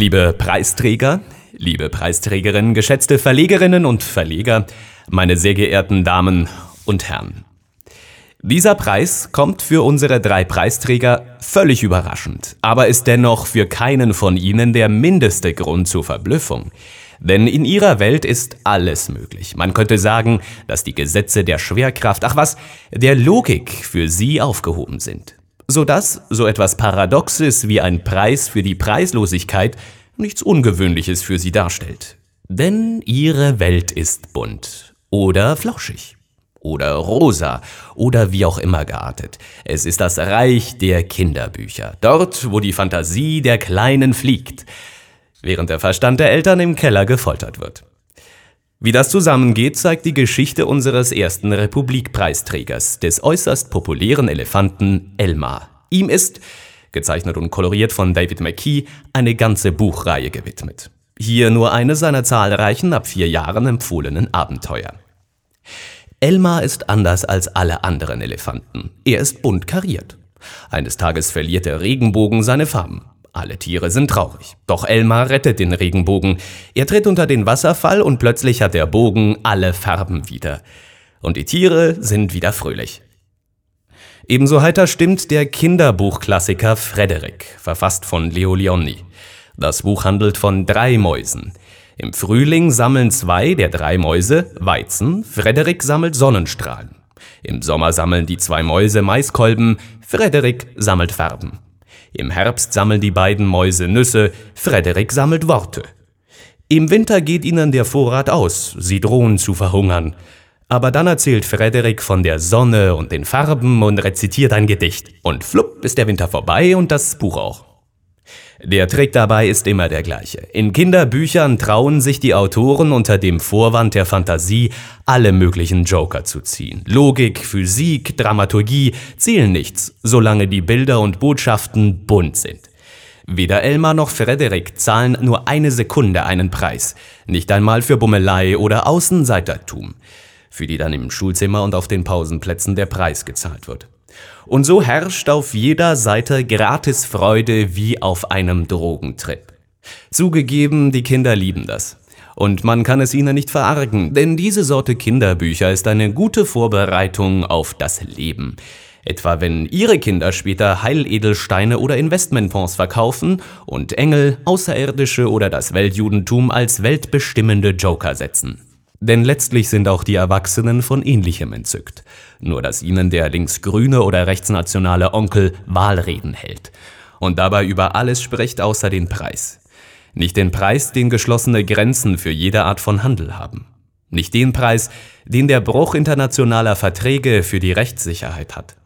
Liebe Preisträger, liebe Preisträgerinnen, geschätzte Verlegerinnen und Verleger, meine sehr geehrten Damen und Herren. Dieser Preis kommt für unsere drei Preisträger völlig überraschend, aber ist dennoch für keinen von ihnen der mindeste Grund zur Verblüffung. Denn in ihrer Welt ist alles möglich. Man könnte sagen, dass die Gesetze der Schwerkraft, ach was, der Logik für sie aufgehoben sind. Sodass so etwas Paradoxes wie ein Preis für die Preislosigkeit nichts Ungewöhnliches für sie darstellt. Denn ihre Welt ist bunt oder flauschig oder rosa oder wie auch immer geartet. Es ist das Reich der Kinderbücher, dort, wo die Fantasie der Kleinen fliegt während der Verstand der Eltern im Keller gefoltert wird. Wie das zusammengeht, zeigt die Geschichte unseres ersten Republikpreisträgers, des äußerst populären Elefanten Elmar. Ihm ist, gezeichnet und koloriert von David McKee, eine ganze Buchreihe gewidmet. Hier nur eine seiner zahlreichen ab vier Jahren empfohlenen Abenteuer. Elmar ist anders als alle anderen Elefanten. Er ist bunt kariert. Eines Tages verliert der Regenbogen seine Farben. Alle Tiere sind traurig. Doch Elmar rettet den Regenbogen. Er tritt unter den Wasserfall und plötzlich hat der Bogen alle Farben wieder. Und die Tiere sind wieder fröhlich. Ebenso heiter stimmt der Kinderbuchklassiker Frederik, verfasst von Leo Leoni. Das Buch handelt von drei Mäusen. Im Frühling sammeln zwei der drei Mäuse Weizen, Frederik sammelt Sonnenstrahlen. Im Sommer sammeln die zwei Mäuse Maiskolben, Frederik sammelt Farben. Im Herbst sammeln die beiden Mäuse Nüsse, Frederik sammelt Worte. Im Winter geht ihnen der Vorrat aus, sie drohen zu verhungern. Aber dann erzählt Frederik von der Sonne und den Farben und rezitiert ein Gedicht. Und flupp ist der Winter vorbei und das Buch auch. Der Trick dabei ist immer der gleiche. In Kinderbüchern trauen sich die Autoren unter dem Vorwand der Fantasie, alle möglichen Joker zu ziehen. Logik, Physik, Dramaturgie zählen nichts, solange die Bilder und Botschaften bunt sind. Weder Elmar noch Frederik zahlen nur eine Sekunde einen Preis, nicht einmal für Bummelei oder Außenseitertum, für die dann im Schulzimmer und auf den Pausenplätzen der Preis gezahlt wird. Und so herrscht auf jeder Seite Gratisfreude wie auf einem Drogentrip. Zugegeben, die Kinder lieben das. Und man kann es ihnen nicht verargen, denn diese Sorte Kinderbücher ist eine gute Vorbereitung auf das Leben. Etwa wenn Ihre Kinder später Heiledelsteine oder Investmentfonds verkaufen und Engel, Außerirdische oder das Weltjudentum als weltbestimmende Joker setzen. Denn letztlich sind auch die Erwachsenen von ähnlichem entzückt. Nur dass ihnen der linksgrüne oder rechtsnationale Onkel Wahlreden hält. Und dabei über alles spricht außer den Preis. Nicht den Preis, den geschlossene Grenzen für jede Art von Handel haben. Nicht den Preis, den der Bruch internationaler Verträge für die Rechtssicherheit hat.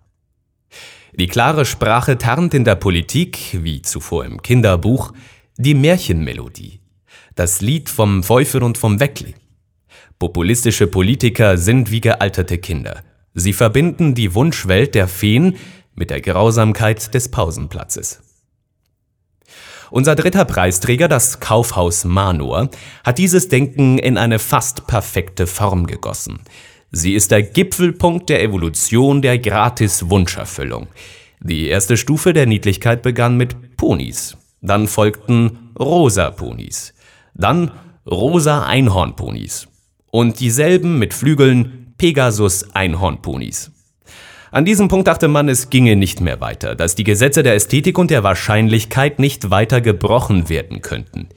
Die klare Sprache tarnt in der Politik, wie zuvor im Kinderbuch, die Märchenmelodie. Das Lied vom Teufel und vom Weckli. Populistische Politiker sind wie gealterte Kinder. Sie verbinden die Wunschwelt der Feen mit der Grausamkeit des Pausenplatzes. Unser dritter Preisträger, das Kaufhaus Manor, hat dieses Denken in eine fast perfekte Form gegossen. Sie ist der Gipfelpunkt der Evolution der Gratis-Wunscherfüllung. Die erste Stufe der Niedlichkeit begann mit Ponys. Dann folgten rosa Ponys. Dann rosa Einhornponys und dieselben mit Flügeln Pegasus-Einhornponis. An diesem Punkt dachte man, es ginge nicht mehr weiter, dass die Gesetze der Ästhetik und der Wahrscheinlichkeit nicht weiter gebrochen werden könnten.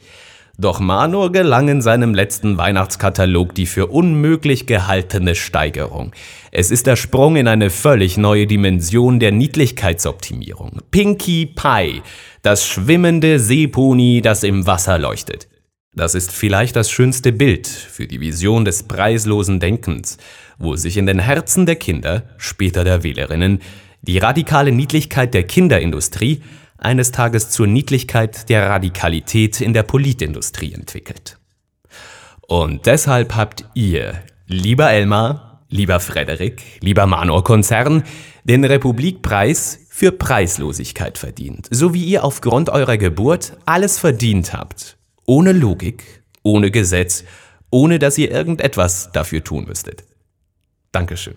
Doch Manor gelang in seinem letzten Weihnachtskatalog die für unmöglich gehaltene Steigerung. Es ist der Sprung in eine völlig neue Dimension der Niedlichkeitsoptimierung. Pinkie Pie, das schwimmende Seepony, das im Wasser leuchtet. Das ist vielleicht das schönste Bild für die Vision des preislosen Denkens, wo sich in den Herzen der Kinder, später der Wählerinnen, die radikale Niedlichkeit der Kinderindustrie eines Tages zur Niedlichkeit der Radikalität in der Politindustrie entwickelt. Und deshalb habt ihr, lieber Elmar, lieber Frederik, lieber Manor-Konzern, den Republikpreis für Preislosigkeit verdient, so wie ihr aufgrund eurer Geburt alles verdient habt, ohne Logik, ohne Gesetz, ohne dass ihr irgendetwas dafür tun müsstet. Dankeschön.